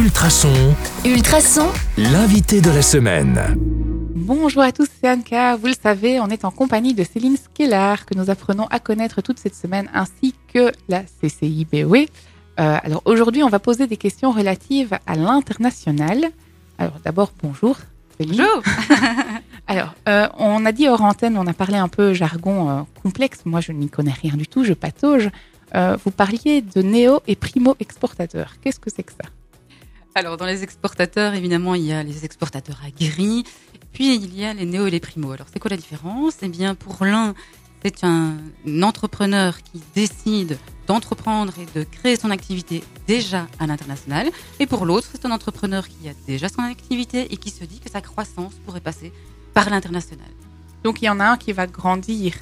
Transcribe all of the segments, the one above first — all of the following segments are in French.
Ultrason, Ultrason, l'invité de la semaine. Bonjour à tous, c'est Anka. Vous le savez, on est en compagnie de Céline Skellar, que nous apprenons à connaître toute cette semaine, ainsi que la CCI BOE. Euh, alors aujourd'hui, on va poser des questions relatives à l'international. Alors d'abord, bonjour. Céline. Bonjour. Alors, euh, on a dit hors antenne, on a parlé un peu jargon euh, complexe. Moi, je n'y connais rien du tout, je patauge. Euh, vous parliez de néo et primo exportateurs. Qu'est-ce que c'est que ça? Alors, dans les exportateurs, évidemment, il y a les exportateurs aguerris, puis il y a les néo et les primo. Alors, c'est quoi la différence? Eh bien, pour l'un, c'est un entrepreneur qui décide d'entreprendre et de créer son activité déjà à l'international. Et pour l'autre, c'est un entrepreneur qui a déjà son activité et qui se dit que sa croissance pourrait passer par l'international. Donc, il y en a un qui va grandir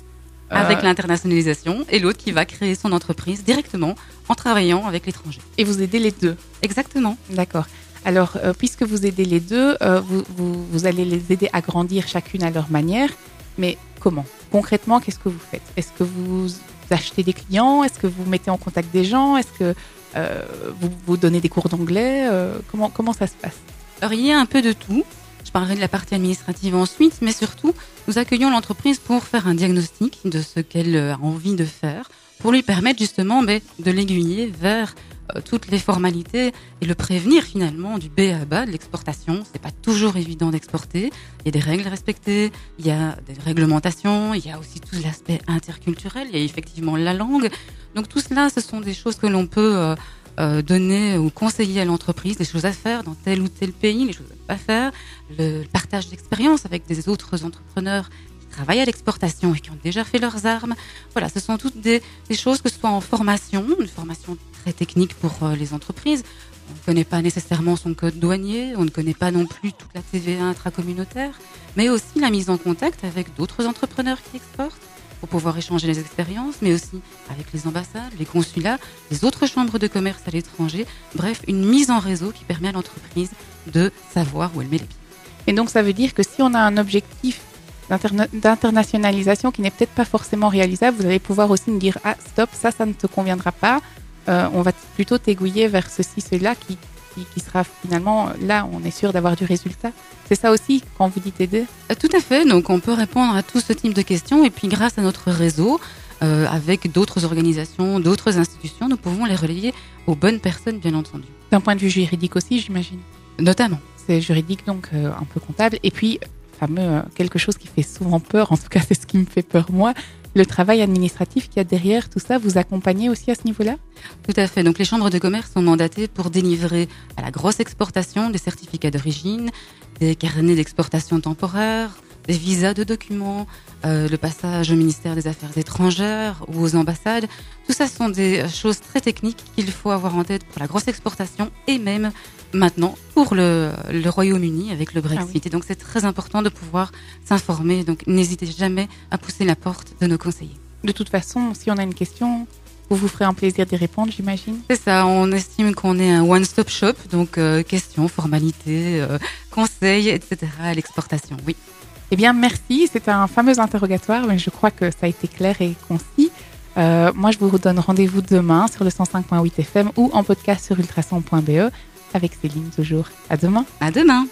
euh, Avec l'internationalisation et l'autre qui va créer son entreprise directement en travaillant avec l'étranger. et vous aidez les deux. Exactement. D'accord. Alors, euh, puisque vous aidez les deux, euh, vous, vous- vous allez les aider à grandir chacune à leur manière. Mais comment? Concrètement, qu'est-ce que vous faites? Est-ce que vous achetez des clients? Est-ce que vous mettez en contact des gens? Est-ce que vous, vous donnez des cours d'anglais? Comment, comment ça se passe? Alors, il y a un peu de tout. Je parlerai de la partie administrative ensuite, mais surtout, nous accueillons l'entreprise pour faire un diagnostic de ce qu'elle euh, a envie de faire, pour lui permettre justement ben, de l'aiguiller vers euh, toutes les formalités et le prévenir finalement du B à bas de l'exportation. C'est pas toujours évident d'exporter. Il y a des règles à respecter, il y a des réglementations, il y a aussi tout l'aspect interculturel, il y a effectivement la langue. Donc tout cela, ce sont des choses que l'on peut euh, euh, donner ou conseiller à l'entreprise, les choses à faire dans tel ou tel pays, les choses à ne pas faire, le partage d'expérience avec des autres entrepreneurs qui travaillent à l'exportation et qui ont déjà fait leurs armes. Voilà, ce sont toutes des, des choses que ce soit en formation, une formation très technique pour euh, les entreprises. On ne connaît pas nécessairement son code douanier, on ne connaît pas non plus toute la TVA intracommunautaire, mais aussi la mise en contact avec d'autres entrepreneurs qui exportent pour pouvoir échanger les expériences, mais aussi avec les ambassades, les consulats, les autres chambres de commerce à l'étranger. Bref, une mise en réseau qui permet à l'entreprise de savoir où elle met les pieds. Et donc, ça veut dire que si on a un objectif d'interna- d'internationalisation qui n'est peut-être pas forcément réalisable, vous allez pouvoir aussi me dire Ah, stop, ça, ça ne te conviendra pas. Euh, on va plutôt t'aiguiller vers ceci, cela qui, qui, qui sera finalement là, on est sûr d'avoir du résultat. C'est ça aussi quand vous dites aider Euh, Tout à fait, donc on peut répondre à tout ce type de questions et puis grâce à notre réseau, euh, avec d'autres organisations, d'autres institutions, nous pouvons les relayer aux bonnes personnes, bien entendu. D'un point de vue juridique aussi, j'imagine. Notamment. C'est juridique, donc euh, un peu comptable. Et puis, fameux, euh, quelque chose qui fait souvent peur, en tout cas, c'est ce qui me fait peur, moi, le travail administratif qu'il y a derrière tout ça. Vous accompagnez aussi à ce niveau-là? Tout à fait. Donc les chambres de commerce sont mandatées pour délivrer à la grosse exportation des certificats d'origine, des carnets d'exportation temporaire, des visas de documents, euh, le passage au ministère des Affaires étrangères ou aux ambassades. Tout ça sont des choses très techniques qu'il faut avoir en tête pour la grosse exportation et même maintenant pour le, le Royaume-Uni avec le Brexit. Ah oui. Et donc c'est très important de pouvoir s'informer. Donc n'hésitez jamais à pousser la porte de nos conseillers. De toute façon, si on a une question, vous vous ferez un plaisir d'y répondre, j'imagine. C'est ça, on estime qu'on est un one-stop shop, donc euh, questions, formalités, euh, conseils, etc. à l'exportation, oui. Eh bien, merci. C'était un fameux interrogatoire, mais je crois que ça a été clair et concis. Euh, moi, je vous donne rendez-vous demain sur le 105.8 FM ou en podcast sur ultrason.be avec Céline toujours. À demain. À demain